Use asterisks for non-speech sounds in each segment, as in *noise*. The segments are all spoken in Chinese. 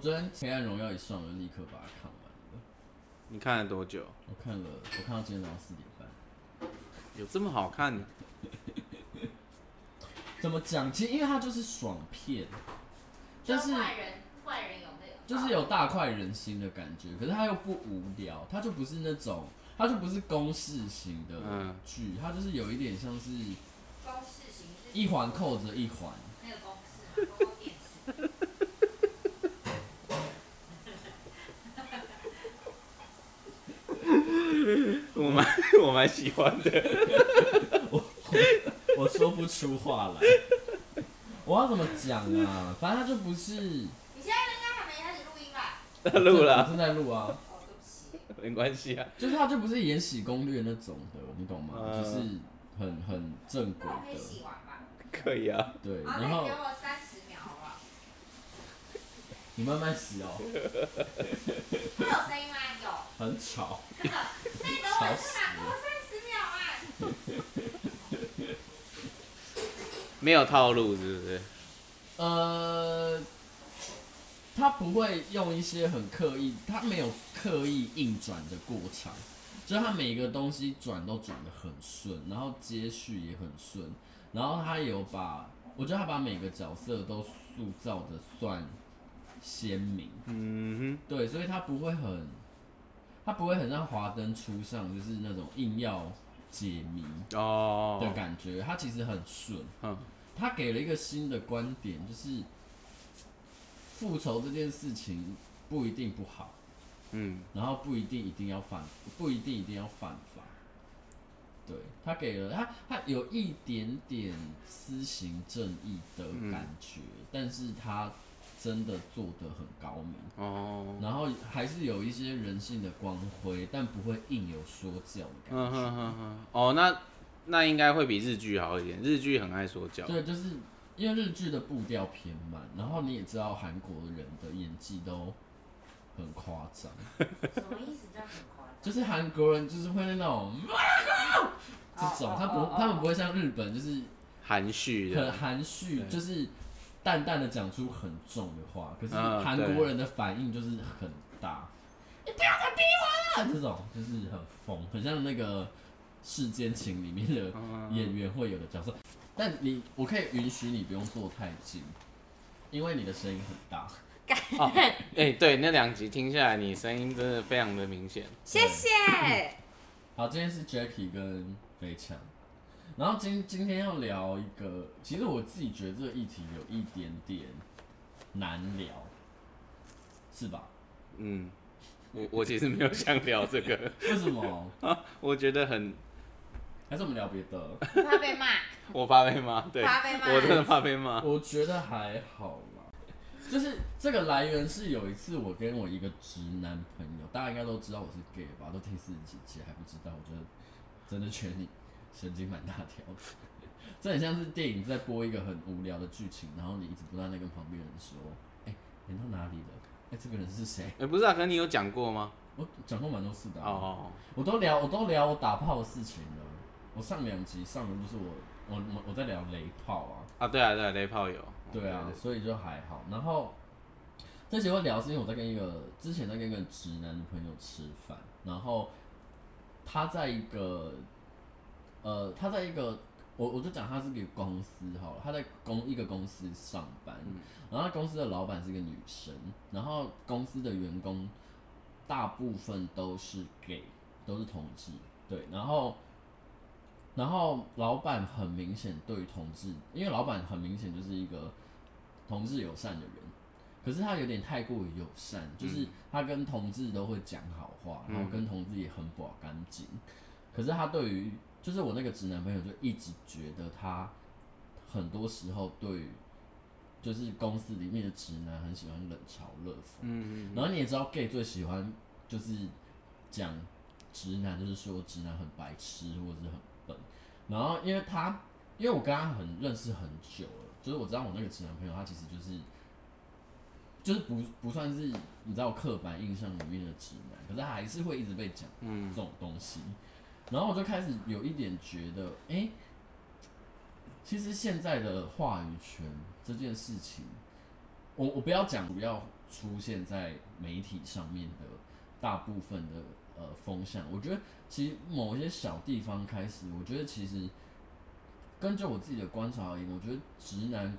昨天《黑暗荣耀》一上，我就立刻把它看完了。你看了多久？我看了，我看到今天早上四点半。有这么好看？*laughs* 怎么讲？其实因为它就是爽片，但是坏人坏人有没有，就是有大快人心的感觉。可是它又不无聊，它就不是那种，它就不是公式型的剧，它就是有一点像是公式型，一环扣着一环。那个公式嘛，公共电视。我蛮喜欢的。*laughs* 我我说不出话来，我要怎么讲啊？反正他就不是。你现在应该还没开始录音吧？录了，正在录啊。哦，对不起。没关系啊。就是他就不是《延禧攻略》那种的，你懂吗？嗯、就是很很正规的。可以洗完吧？可以啊。对，然后。给我三十秒好不好？你慢慢洗哦。会有声音。很吵。那个，那你等我一下，给我三十秒啊。没有套路是不是？呃，他不会用一些很刻意，他没有刻意硬转的过程，就是他每个东西转都转的很顺，然后接续也很顺，然后他有把，我觉得他把每个角色都塑造的算鲜明，嗯哼，对，所以他不会很，他不会很像华灯初上，就是那种硬要。解谜哦的感觉，他其实很顺。嗯，他给了一个新的观点，就是复仇这件事情不一定不好。嗯，然后不一定一定要犯，不一定一定要犯法。对，他给了他，他有一点点私刑正义的感觉，嗯，但是他。真的做得很高明哦，oh. 然后还是有一些人性的光辉，但不会硬有说教的感觉。哦、uh 那那应该会比日剧好一点。日剧很爱说教。对，就是因为日剧的步调偏慢，然后你也知道韩国人的演技都很夸张。什么意思叫很夸张？就是韩国人就是会那种这种，他不，他们不会像日本就是含蓄的，很含蓄，就是。淡淡的讲出很重的话，可是韩国人的反应就是很大。你不要再逼我了！这种就是很疯，很像那个《世间情》里面的演员会有的角色。但你，我可以允许你不用坐太近，因为你的声音很大。哦，哎、欸，对，那两集听下来，你声音真的非常的明显。谢谢。好，今天是 Jacky 跟飞强。然后今今天要聊一个，其实我自己觉得这个议题有一点点难聊，是吧？嗯，我我其实没有想聊这个，为什么？*laughs* 啊，我觉得很，还是我们聊别的？怕被骂？我怕被骂，对，怕被骂，我真的怕被骂。我觉得还好啦，就是这个来源是有一次我跟我一个直男朋友，大家应该都知道我是 gay 吧？都听四十几集还不知道，我觉得真的劝你。神经蛮大条的，*laughs* 这很像是电影在播一个很无聊的剧情，然后你一直不断在跟旁边人说：“哎、欸，演到哪里了？哎、欸，这个人是谁？”哎、欸，不是啊，可能你有讲过吗？我讲过蛮多次的、啊。哦哦，我都聊，我都聊我打炮的事情了。我上两集上的就是我，我我我在聊雷炮啊。啊，对啊，对啊，雷炮有。对啊，所以就还好。然后这集会聊是因为我在跟一个之前在跟一个直男的朋友吃饭，然后他在一个。呃，他在一个，我我就讲他是个公司好了，他在公一个公司上班，嗯、然后他公司的老板是个女生，然后公司的员工大部分都是 gay，都是同志，对，然后然后老板很明显对同志，因为老板很明显就是一个同志友善的人，可是他有点太过于友善，就是他跟同志都会讲好话，然后跟同志也很不干净，可是他对于就是我那个直男朋友就一直觉得他很多时候对，就是公司里面的直男很喜欢冷嘲热讽。嗯嗯。然后你也知道，gay 最喜欢就是讲直男，就是说直男很白痴或者是很笨。然后因为他，因为我跟他很认识很久了，就是我知道我那个直男朋友他其实就是就是不不算是你知道刻板印象里面的直男，可是他还是会一直被讲这种东西。然后我就开始有一点觉得，哎、其实现在的话语权这件事情，我我不要讲，不要出现在媒体上面的大部分的呃风向。我觉得其实某一些小地方开始，我觉得其实根据我自己的观察而言，我觉得直男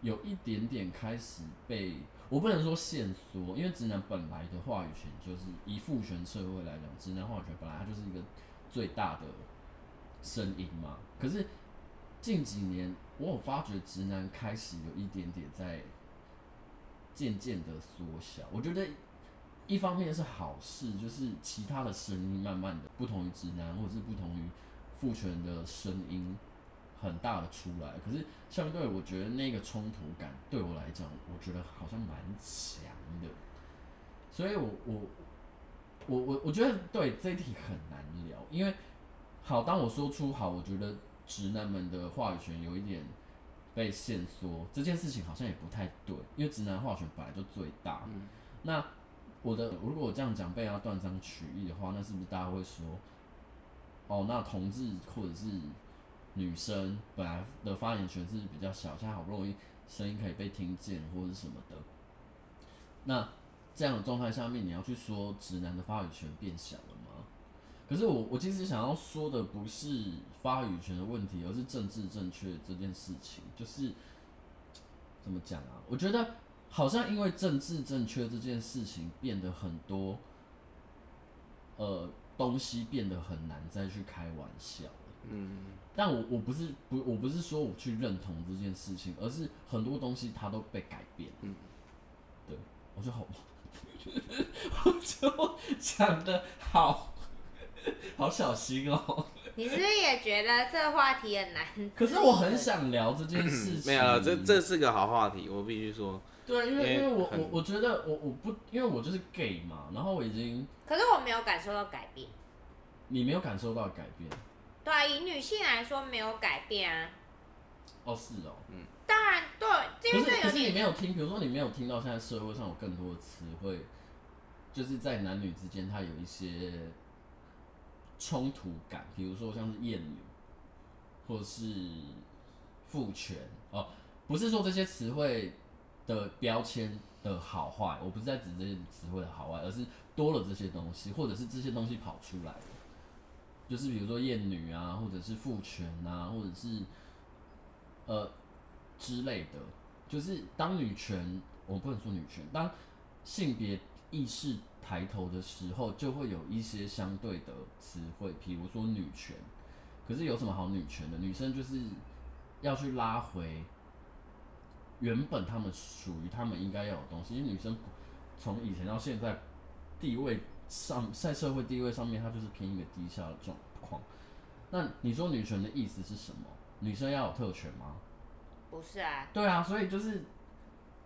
有一点点开始被我不能说限缩，因为直男本来的话语权就是以父权社会来讲，直男话语权本来它就是一个最大的声音嘛。可是近几年，我有发觉直男开始有一点点在渐渐的缩小。我觉得一方面是好事，就是其他的声音慢慢的不同于直男，或者是不同于父权的声音很大的出来。可是相对，我觉得那个冲突感对我来讲，我觉得好像蛮强的。所以我我我我我觉得对这一题很难聊，因为好，当我说出好，我觉得。直男们的话语权有一点被限缩，这件事情好像也不太对，因为直男话语权本来就最大。嗯、那我的如果我这样讲被人家断章取义的话，那是不是大家会说，哦，那同志或者是女生本来的发言权是比较小，现在好不容易声音可以被听见或者什么的，那这样的状态下面，你要去说直男的发语权变小了吗？可是我我其实想要说的不是发语权的问题，而是政治正确这件事情。就是怎么讲啊？我觉得好像因为政治正确这件事情变得很多，呃，东西变得很难再去开玩笑。嗯。但我我不是不我不是说我去认同这件事情，而是很多东西它都被改变。嗯。对，我觉得好，我觉得我讲的好。好小心哦！你是不是也觉得这个话题很难？可是我很想聊这件事情。没有，这这是个好话题，我必须说。对，因为因为我我我觉得我我不因为我就是 gay 嘛，然后我已经。可是我没有感受到改变。你没有感受到改变？对啊，以女性来说没有改变啊。哦，是哦，嗯。当然对，可是可是你没有听，比如说你没有听到现在社会上有更多的词汇，就是在男女之间，它有一些。冲突感，比如说像是厌女，或是父权哦，不是说这些词汇的标签的好坏，我不是在指这些词汇的好坏，而是多了这些东西，或者是这些东西跑出来的，就是比如说厌女啊，或者是父权啊，或者是呃之类的，就是当女权，我不能说女权，当性别意识。抬头的时候，就会有一些相对的词汇，譬如说女权。可是有什么好女权的？女生就是要去拉回原本她们属于她们应该要有的东西。因为女生从以前到现在地位上，在社会地位上面，它就是偏一个低下的状况。那你说女权的意思是什么？女生要有特权吗？不是啊。对啊，所以就是。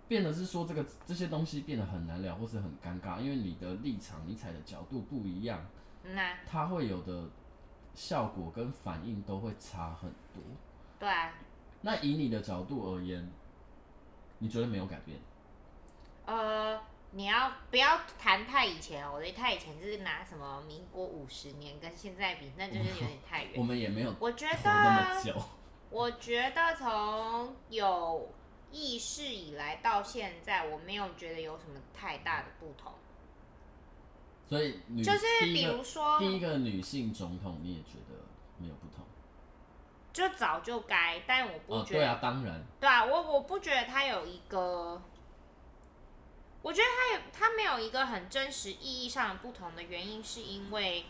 变得是说，这个这些东西变得很难聊，或是很尴尬，因为你的立场、你踩的角度不一样，那它会有的效果跟反应都会差很多。对啊。那以你的角度而言，你觉得没有改变？呃，你要不要谈太以前？我觉得太以前就是拿什么民国五十年跟现在比，那就是有点太远。我们也没有，我觉得。我觉得从有。意识以来到现在，我没有觉得有什么太大的不同。所以，就是比如说第一个女性总统，你也觉得没有不同？就早就该，但我不觉得。哦，对啊，当然。对啊，我我不觉得她有一个，我觉得他有他没有一个很真实意义上的不同的原因，是因为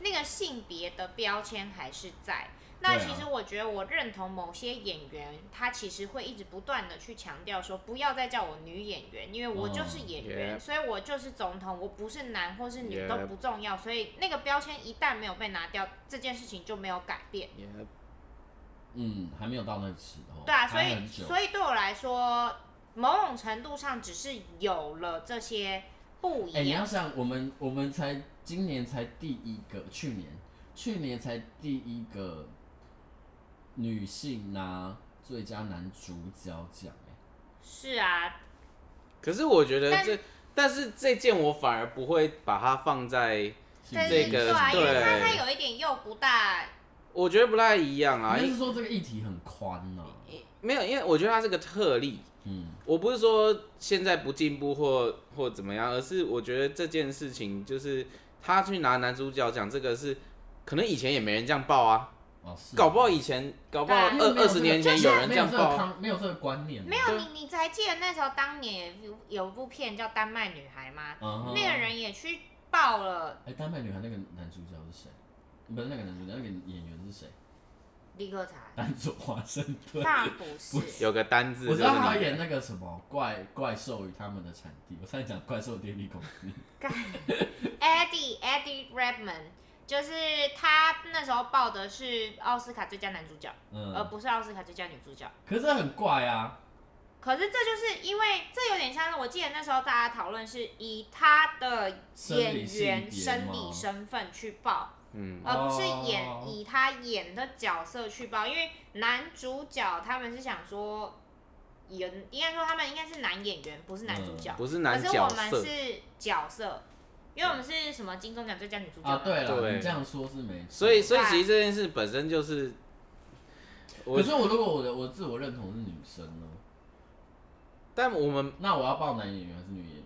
那个性别的标签还是在。那其实我觉得，我认同某些演员，他其实会一直不断的去强调说，不要再叫我女演员，因为我就是演员，所以我就是总统，我不是男或是女都不重要，所以那个标签一旦没有被拿掉，这件事情就没有改变。嗯，还没有到那个时候。对啊，所以所以对我来说，某种程度上只是有了这些不一样。哎，你要想，我们我们才今年才第一个，去年去年才第一个。女性拿最佳男主角奖，是啊。可是我觉得这，但是这件我反而不会把它放在这个，对，因为它它有一点又不大。我觉得不太一样啊。你是说这个议题很宽呢？没有，因为我觉得它是个特例，嗯，我不是说现在不进步或或怎么样，而是我觉得这件事情就是他去拿男主角讲，这个是可能以前也没人这样报啊。哦、搞不好以前，搞不好二二十年前有人这样报，没有这个观念。没有你，你才记得那时候当年有有部片叫《丹麦女孩》吗？嗯、那个人也去报了。哎、欸，丹麦女孩那个男主角是谁？不是那个男主角，那个演员是谁？立刻查。*laughs* 丹佐华盛顿。当然不是。有个单字。我知道他演那个什么怪怪兽与他们的产地。我上次讲怪兽电力公司。*laughs* Eddie Eddie Redmayne。就是他那时候报的是奥斯卡最佳男主角，嗯，而不是奥斯卡最佳女主角。可是这很怪啊！可是这就是因为这有点像是我记得那时候大家讨论是以他的演员生理身份去报，嗯，而不是演以他演的角色去报，因为男主角他们是想说演，应该说他们应该是男演员，不是男主角，嗯、不是男角色，可是我们是角色。因为我们是什么金钟奖最佳女主角啊？对了，你这样说是没错。所以，所以其实这件事本身就是，可是我如果我的我自我认同是女生呢？但我们那我要报男演员还是女演员？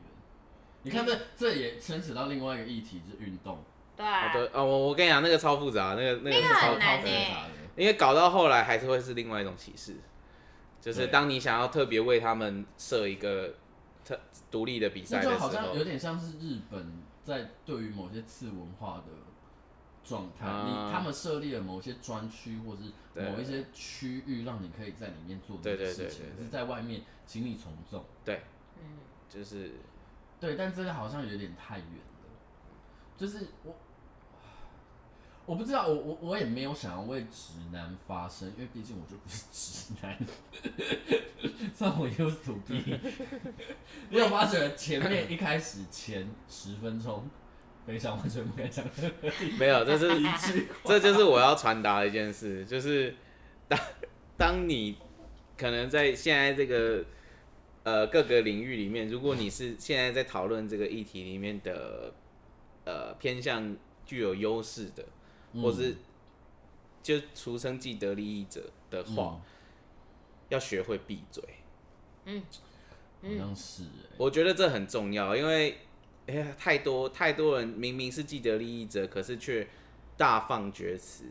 你看这这也牵扯到另外一个议题，就是运动。对啊。对啊，我我跟你讲，那个超复杂，那个那个是超超复杂的，因为搞到后来还是会是另外一种歧视，就是当你想要特别为他们设一个特独立的比赛的时候，就好像有点像是日本。在对于某些次文化的状态，嗯、你他们设立了某些专区，或是某一些区域，让你可以在里面做这些事情。对对对对对，是在外面，请你从众。对，嗯，就是对，但这个好像有点太远了。就是我，我不知道，我我我也没有想要为直男发声，因为毕竟我就不是直男。算我 used to be。*laughs* 你有发觉前面一开始前十分钟，非常完全不敢讲。没有，这是一句，这就是我要传达的一件事，就是当当你可能在现在这个呃各个领域里面，如果你是现在在讨论这个议题里面的呃偏向具有优势的，或是就俗称既得利益者的话。嗯要学会闭嘴，嗯，好像是、欸，我觉得这很重要，因为哎呀，太多太多人明明是既得利益者，可是却大放厥词。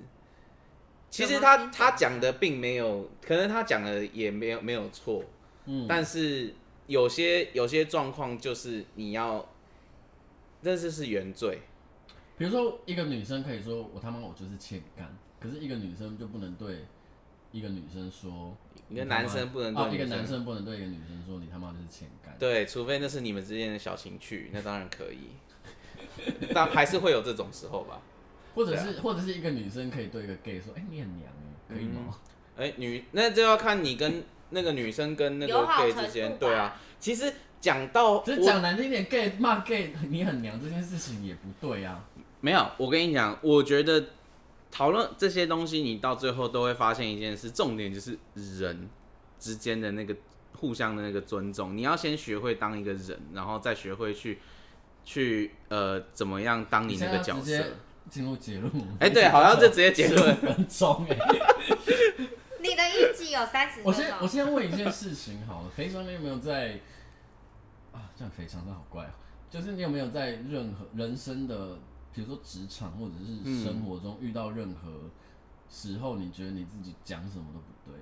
其实他他讲的并没有，可能他讲的也没有没有错，嗯，但是有些有些状况就是你要，这是是原罪。比如说一个女生可以说我他妈我就是欠干，可是一个女生就不能对一个女生说。一个男生不能对、哦、一个男生不能对一个女生说你他妈就是欠干。对，除非那是你们之间的小情趣，那当然可以。*laughs* 但还是会有这种时候吧。或者是、啊、或者是一个女生可以对一个 gay 说，哎、欸，你很娘可以吗？哎、嗯欸，女那就要看你跟那个女生跟那个 gay 之间，对啊。其实讲到，只讲难听点，gay 骂 gay 你很娘这件事情也不对啊。没有，我跟你讲，我觉得。讨论这些东西，你到最后都会发现一件事，重点就是人之间的那个互相的那个尊重。你要先学会当一个人，然后再学会去去呃怎么样当你那个角色。进入结论。哎，对，好像就直接结论。分钟哎。*laughs* 你的预计有三十。我先我先问一件事情好了，肥肠你有没有在啊？这样肥肠真的好怪啊！就是你有没有在任何人生的？比如说职场或者是生活中遇到任何时候，你觉得你自己讲什么都不对？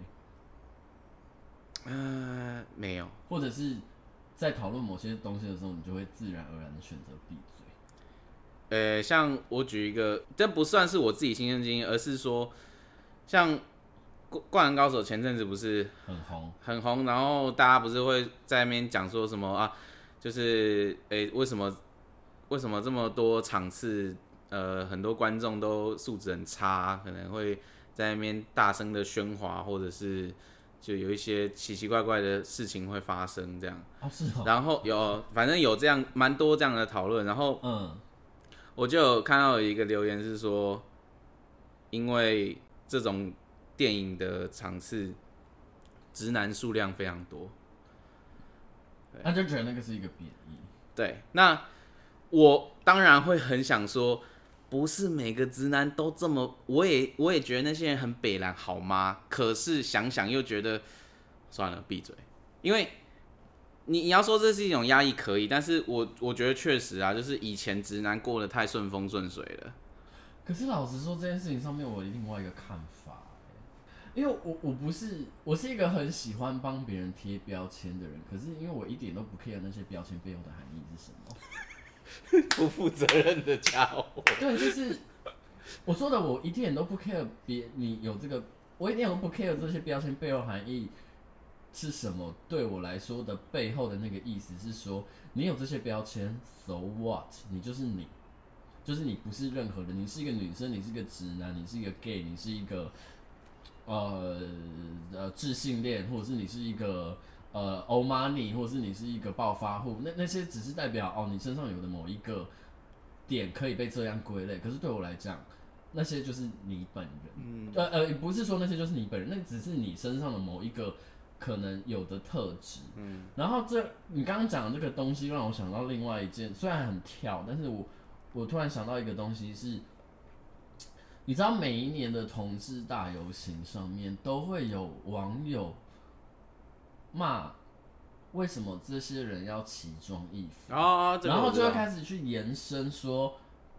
嗯、呃，没有。或者是在讨论某些东西的时候，你就会自然而然的选择闭嘴。呃，像我举一个，这不算是我自己亲身经验，而是说，像《灌篮高手》前阵子不是很红，很红，然后大家不是会在那边讲说什么啊？就是诶，为什么？为什么这么多场次，呃，很多观众都素质很差，可能会在那边大声的喧哗，或者是就有一些奇奇怪怪的事情会发生这样。哦，是哦。然后有，反正有这样蛮多这样的讨论。然后，嗯，我就有看到有一个留言是说，因为这种电影的场次，直男数量非常多，他就觉得那个是一个贬义。对，那。我当然会很想说，不是每个直男都这么，我也我也觉得那些人很北蓝，好吗？可是想想又觉得，算了，闭嘴。因为你你要说这是一种压抑可以，但是我我觉得确实啊，就是以前直男过得太顺风顺水了。可是老实说，这件事情上面我另外一个看法，因为我我不是我是一个很喜欢帮别人贴标签的人，可是因为我一点都不 care 那些标签背后的含义是什么，*laughs* 不负责任的家伙。对，就是我说的，我一点都不 care 别你有这个，我一点都不 care 这些标签背后含义是什么。对我来说的背后的那个意思是说，你有这些标签，so what？你就是你。就是你不是任何人，你是一个女生，你是一个直男，你是一个 gay，你是一个呃呃智性恋，或者是你是一个呃欧玛尼，或者是你是一个暴发户，那那些只是代表哦，你身上有的某一个点可以被这样归类。可是对我来讲，那些就是你本人，嗯、呃呃，不是说那些就是你本人，那只是你身上的某一个可能有的特质。嗯，然后这你刚刚讲的这个东西让我想到另外一件，虽然很跳，但是我。我突然想到一个东西是，你知道每一年的同志大游行上面都会有网友骂，为什么这些人要奇装异服？哦，然后就会开始去延伸说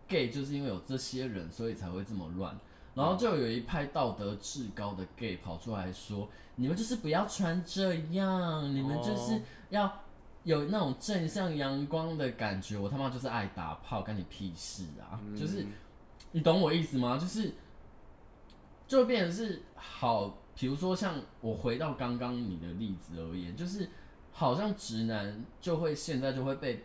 ，gay 就是因为有这些人，所以才会这么乱。然后就有一派道德至高的 gay 跑出来说，你们就是不要穿这样，你们就是要。有那种正向阳光的感觉，我他妈就是爱打炮，干你屁事啊！嗯、就是你懂我意思吗？就是就变成是好，比如说像我回到刚刚你的例子而言，就是好像直男就会现在就会被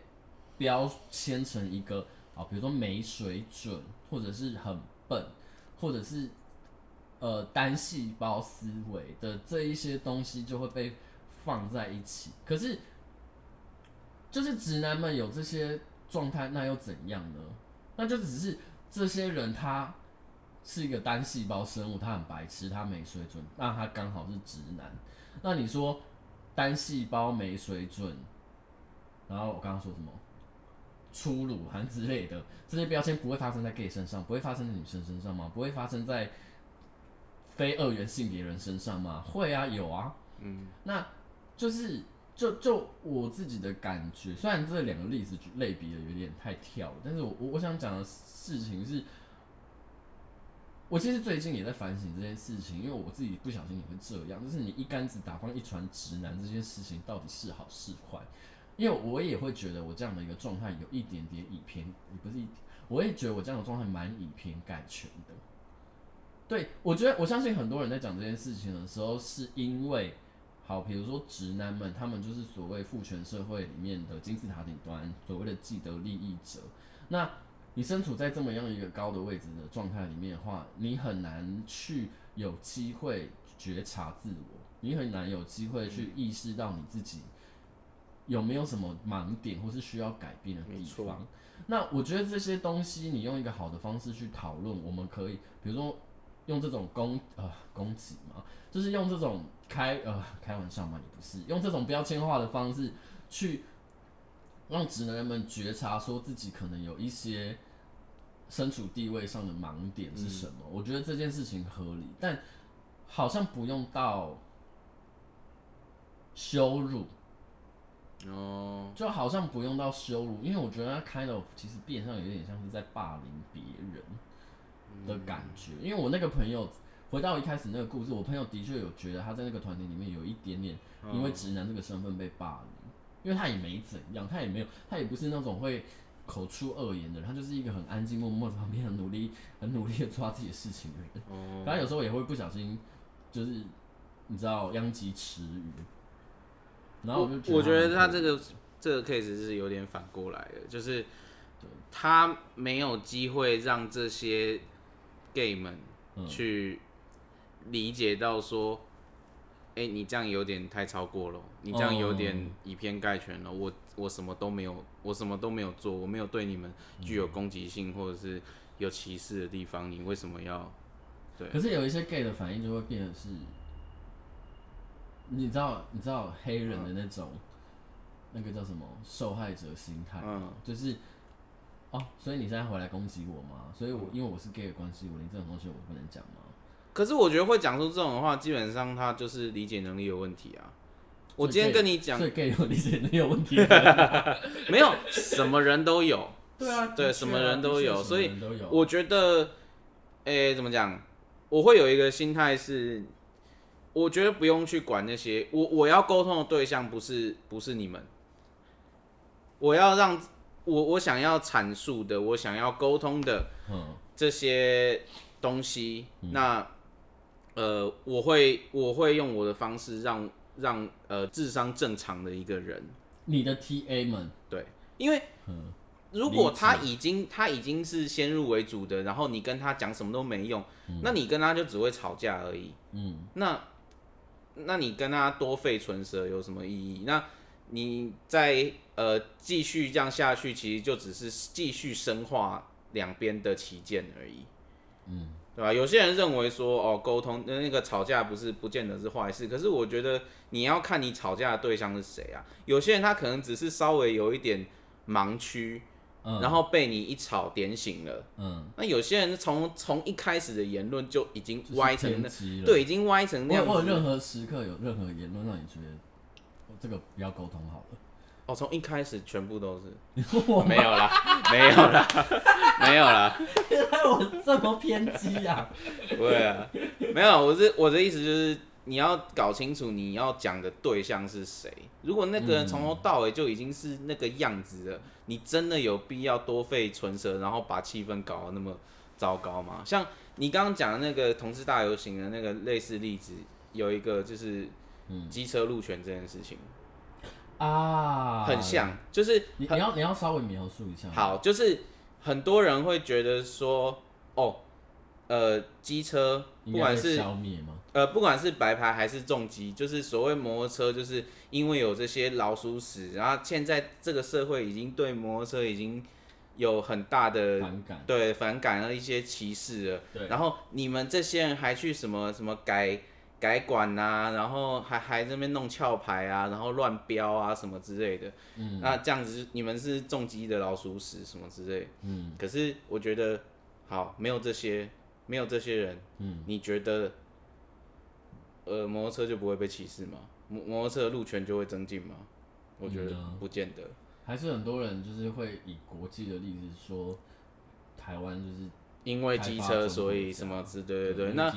标签成一个啊，比如说没水准，或者是很笨，或者是呃单细胞思维的这一些东西就会被放在一起，可是。就是直男们有这些状态，那又怎样呢？那就只是这些人他是一个单细胞生物，他很白痴，他没水准，那他刚好是直男。那你说单细胞没水准，然后我刚刚说什么？粗鲁还之类的这些标签不会发生在 gay 身上，不会发生在女生身上吗？不会发生在非二元性别人身上吗？会啊，有啊。嗯，那就是。就就我自己的感觉，虽然这两个例子类比的有点太跳了，但是我我我想讲的事情是，我其实最近也在反省这件事情，因为我自己不小心也会这样，就是你一竿子打翻一船直男这件事情到底是好是坏？因为我也会觉得我这样的一个状态有一点点以偏，也不是一，我也觉得我这样的状态蛮以偏概全的。对，我觉得我相信很多人在讲这件事情的时候，是因为。好，比如说直男们，他们就是所谓父权社会里面的金字塔顶端，所谓的既得利益者。那你身处在这么样一个高的位置的状态里面的话，你很难去有机会觉察自我，你很难有机会去意识到你自己有没有什么盲点或是需要改变的地方。那我觉得这些东西，你用一个好的方式去讨论，我们可以，比如说用这种攻呃攻击嘛，就是用这种。开呃开玩笑嘛，也不是用这种标签化的方式去让直男们觉察，说自己可能有一些身处地位上的盲点是什么。嗯、我觉得这件事情合理，但好像不用到羞辱哦，就好像不用到羞辱，因为我觉得他 kind of 其实变相有点像是在霸凌别人的感觉，嗯、因为我那个朋友。回到一开始那个故事，我朋友的确有觉得他在那个团体里面有一点点因为直男这个身份被霸凌，因为他也没怎样，他也没有，他也不是那种会口出恶言的人，他就是一个很安静、默默在旁边很努力、很努力的做他自己的事情的人。哦，他有时候也会不小心，就是你知道殃及池鱼。然后我就觉得，我觉得他这个这个 case 是有点反过来的，就是他没有机会让这些 gay 们去。理解到说，哎、欸，你这样有点太超过了，你这样有点以偏概全了。Oh. 我我什么都没有，我什么都没有做，我没有对你们具有攻击性或者是有歧视的地方，你为什么要？对。可是有一些 gay 的反应就会变得是，你知道，你知道黑人的那种，嗯、那个叫什么受害者心态吗？嗯、就是，哦，所以你现在回来攻击我吗？所以我因为我是 gay 的关系，我连这种东西我都不能讲吗？可是我觉得会讲出这种话，基本上他就是理解能力有问题啊。我今天跟你讲，最 gay 有理解能力有问题，*laughs* 没有什么人都有。对啊，对，啊什么人都有，所以我觉得，诶、欸，怎么讲？我会有一个心态是，我觉得不用去管那些，我我要沟通的对象不是不是你们，我要让我我想要阐述的，我想要沟通的这些东西，嗯、那呃，我会我会用我的方式让让呃智商正常的一个人，你的 TA 们，对，因为嗯。如果他已经他已经是先入为主的，然后你跟他讲什么都没用，嗯、那你跟他就只会吵架而已。嗯，那那你跟他多费唇舌有什么意义？那你再呃继续这样下去，其实就只是继续深化两边的旗舰而已。嗯，对吧？有些人认为说哦，沟通那那个吵架不是不见得是坏事，可是我觉得你要看你吵架的对象是谁啊。有些人他可能只是稍微有一点盲区。嗯、然后被你一吵点醒了，嗯，那有些人从从一开始的言论就已经歪成那，对，已经歪成那样有任何时刻有任何言论让你觉得这个不要沟通好了？哦，从一开始全部都是，*laughs* 没有啦，没有啦，没有啦。*laughs* 原来我这么偏激呀、啊？*laughs* 对啊，没有，我是我的意思就是。你要搞清楚你要讲的对象是谁。如果那个人从头到尾就已经是那个样子了，嗯、你真的有必要多费唇舌，然后把气氛搞得那么糟糕吗？像你刚刚讲的那个同志大游行的那个类似例子，有一个就是机车路权这件事情啊，很像，就是你你要你要稍微描述一下。好，就是很多人会觉得说，哦。呃，机车不管是消灭吗？呃，不管是白牌还是重机，就是所谓摩托车，就是因为有这些老鼠屎，然后现在这个社会已经对摩托车已经有很大的反感，对反感和一些歧视了。对，然后你们这些人还去什么什么改改管啊，然后还还在那边弄翘牌啊，然后乱标啊什么之类的。嗯，那这样子你们是重击的老鼠屎什么之类。嗯，可是我觉得好，没有这些。没有这些人，嗯，你觉得，呃，摩托车就不会被歧视吗？摩摩托车的路权就会增进吗？我觉得不见得。还是很多人就是会以国际的例子说，台湾就是因为机车，所以什么之对对对。那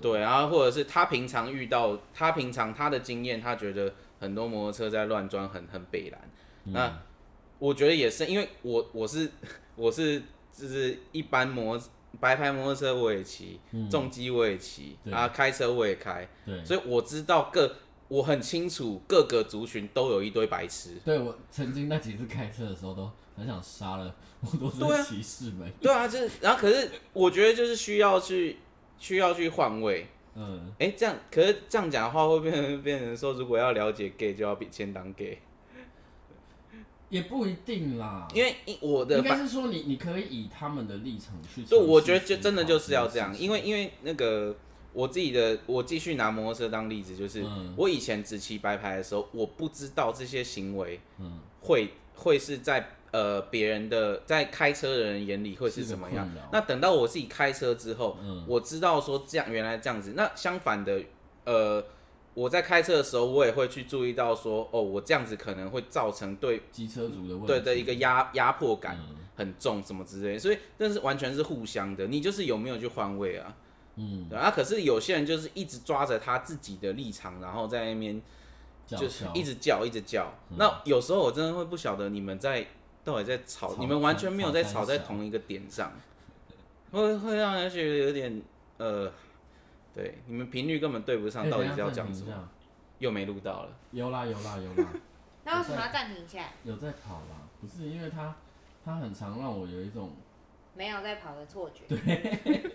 对，然后或者是他平常遇到，他平常他的经验，他觉得很多摩托车在乱钻，很很北烂。那我觉得也是，因为我我是 *laughs* 我是就是一般摩。白牌摩托车我也骑，嗯、重机我也骑，对啊，开车我也开，对所以我知道各，我很清楚各个族群都有一堆白痴。对，我曾经那几次开车的时候都很想杀了我都是骑士们。对啊，就是，然后可是我觉得就是需要去需要去换位。嗯，哎、欸，这样可是这样讲的话会变成变成说，如果要了解 gay 就要比先当 gay。也不一定啦，因为我的应该是说你你可以以他们的立场去，就我觉得就真的就是要这样，因为因为那个我自己的我继续拿摩托车当例子，就是我以前只骑白牌的时候，我不知道这些行为嗯会会是在呃别人的在开车的人眼里会是怎么样。那等到我自己开车之后，我知道说这样原来这样子。那相反的，呃。我在开车的时候，我也会去注意到说，哦，我这样子可能会造成对机车族的问题，对的一个压压迫感很重，什么之类的，所以但是完全是互相的，你就是有没有去换位啊？嗯，对啊。可是有些人就是一直抓着他自己的立场，然后在那边就是一直叫，一直叫。那有时候我真的会不晓得你们在到底在吵，你们完全没有在吵在同一个点上，会会让人觉得有点呃。对，你们频率根本对不上，到底是要讲什么？又没录到了。有啦有啦有啦。*laughs* 那为什么要暂停一下？有在跑啦，不是因为他，他很常让我有一种没有在跑的错觉。对，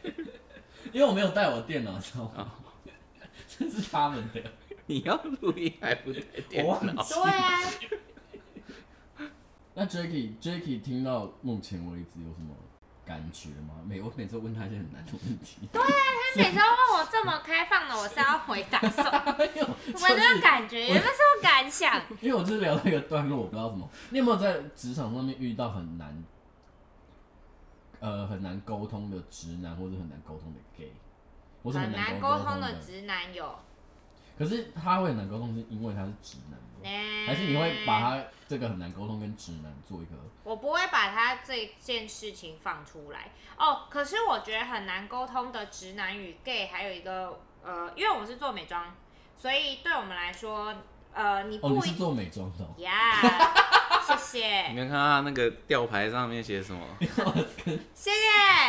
因为我没有带我的电脑，知道吗？*laughs* 这是他们的。你要录音还不带电脑？对啊。*laughs* 那 Jacky Jacky 听到目前为止有什么？感觉吗？每我每次问他一些很难的问题。对啊，他每次问我这么开放的，我是要回答什么？*laughs* 我没有感觉，有没有什么感想？因为我就是聊到一个段落，我不知道什么。你有没有在职场上面遇到很难，呃，很难沟通的直男，或者很难沟通的 gay？很难沟通的直男有。可是他会很难沟通，是因为他是直男吗？还是你会把他这个很难沟通跟直男做一个？我不会把他这件事情放出来哦。可是我觉得很难沟通的直男与 gay 还有一个呃，因为我是做美妆，所以对我们来说，呃，你不哦，你是做美妆的你们看他那个吊牌上面写什么？谢谢。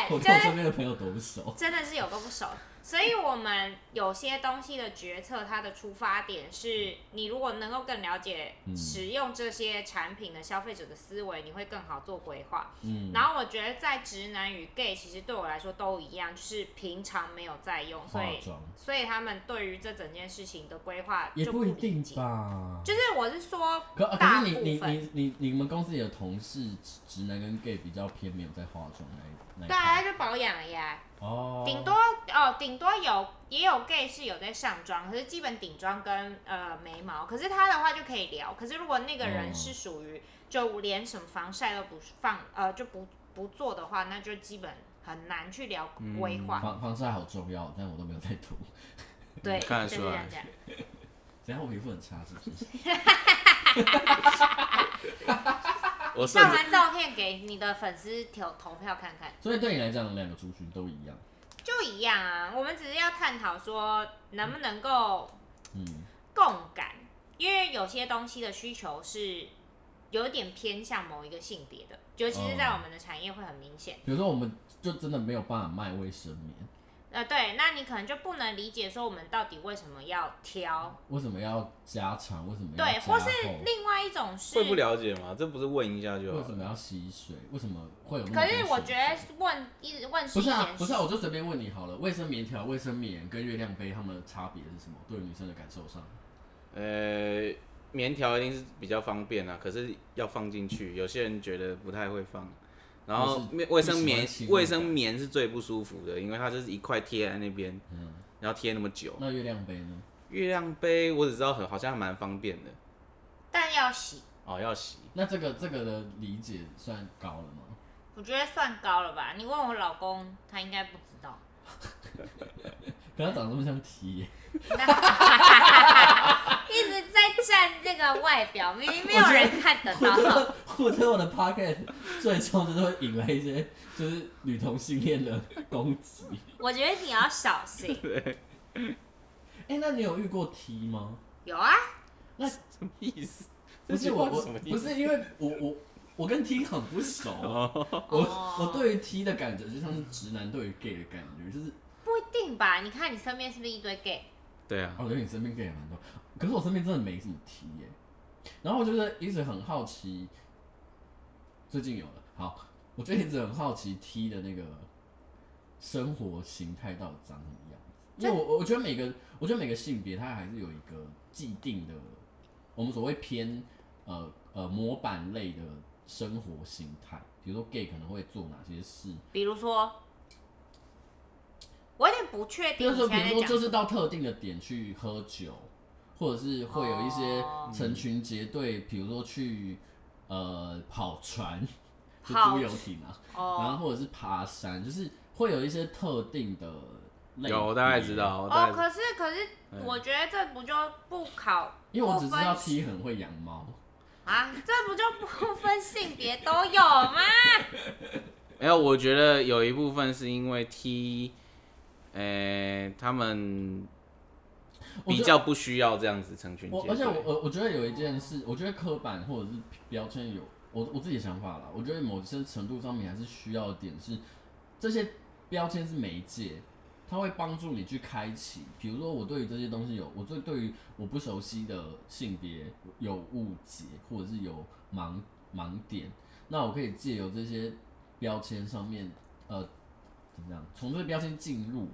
我跟我身边的朋友都不熟，真的是有个不熟。所以，我们有些东西的决策，它的出发点是你如果能够更了解使用这些产品的消费者的思维，你会更好做规划。嗯，然后我觉得在直男与 gay，其实对我来说都一样，就是平常没有在用，所以所以他们对于这整件事情的规划也不一定吧。就是我是说，可可是你你你你你们公司有同事直男跟 gay 比较偏没有在化妆那那对啊，就保养了呀。哦，顶多哦，顶多有也有 gay 是有在上妆，可是基本顶妆跟呃眉毛，可是他的话就可以聊。可是如果那个人是属于就连什么防晒都不放呃就不不做的话，那就基本很难去聊规划。防防晒好重要，但我都没有在涂。对，看得出来。等下 *laughs* 我皮肤很差是不是？*laughs* 我上完照片给你的粉丝投投票看看。所以对你来讲，两个族群都一样。就一样啊，我们只是要探讨说能不能够嗯共感，因为有些东西的需求是有点偏向某一个性别的，尤其是在我们的产业会很明显。比如说，我们就真的没有办法卖卫生棉。呃，对，那你可能就不能理解说我们到底为什么要挑，为什么要加长，为什么要对，或是另外一种是会不了解吗？这不是问一下就好？为什么要吸水？为什么会有？可是我觉得问一直问不是啊，不是啊，我就随便问你好了。卫生棉条、卫生棉跟月亮杯它们的差别是什么？对女生的感受上，呃，棉条一定是比较方便啊，可是要放进去，有些人觉得不太会放。然后卫生棉，卫生棉是最不舒服的，因为它就是一块贴在那边，嗯，然后贴那么久。那月亮杯呢？月亮杯我只知道很好像还蛮方便的，但要洗。哦，要洗。那这个这个的理解算高了吗？我觉得算高了吧。你问我老公，他应该不知道。*laughs* 可他长得那么像 T 耶。*laughs* 一直在站这个外表，明明没有人看得到。我觉得我的 podcast 最终就是会引来一些 *laughs* 就是女同性恋的攻击。我觉得你要小心。*laughs* 对。哎，那你有遇过 T 吗？有啊。那什么意思？不是我我不是因为我我我跟 T 很不熟。我我对于 T 的感觉就像是直男对于 gay 的感觉，就是不一定吧？你看你身边是不是一堆 gay？对啊。我觉得你身边 gay 也蛮多。可是我身边真的没什么 T 耶，然后我就是一直很好奇，最近有了，好，我就一直很好奇 T 的那个生活形态到底长什么样子，因为我我觉得每个我觉得每个性别它还是有一个既定的，我们所谓偏呃呃模板类的生活形态，比如说 gay 可能会做哪些事，比如说。不确定，就是比如说就是到特定的点去喝酒。或者是会有一些成群结队，比如说去呃跑船，*laughs* 就租游艇啊，然后或者是爬山，就是会有一些特定的。有，我大概知道。哦，可是可是，我觉得这不就不考？因为我只知道 T 很会养猫啊，这不就不分性别都有吗？*laughs* 没有，我觉得有一部分是因为 T，呃，他们。比较不需要这样子成群结队。而且我我我觉得有一件事，我觉得刻板或者是标签有我我自己的想法啦。我觉得某些程度上面还是需要的点是，这些标签是媒介，它会帮助你去开启。比如说我对于这些东西有，我对对于我不熟悉的性别有误解，或者是有盲盲点，那我可以借由这些标签上面，呃，怎么样，从这个标签进入，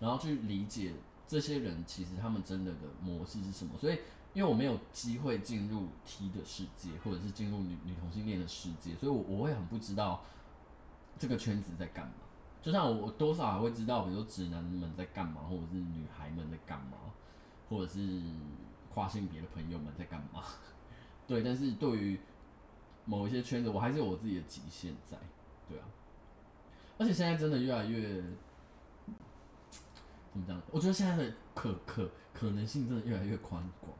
然后去理解。这些人其实他们真的的模式是什么？所以，因为我没有机会进入 T 的世界，或者是进入女女同性恋的世界，所以我我会很不知道这个圈子在干嘛。就像我，我多少还会知道，比如说直男们在干嘛，或者是女孩们在干嘛，或者是跨性别的朋友们在干嘛。*laughs* 对，但是对于某一些圈子，我还是有我自己的极限在。对啊，而且现在真的越来越。怎么讲？我觉得现在的可可可能性真的越来越宽广。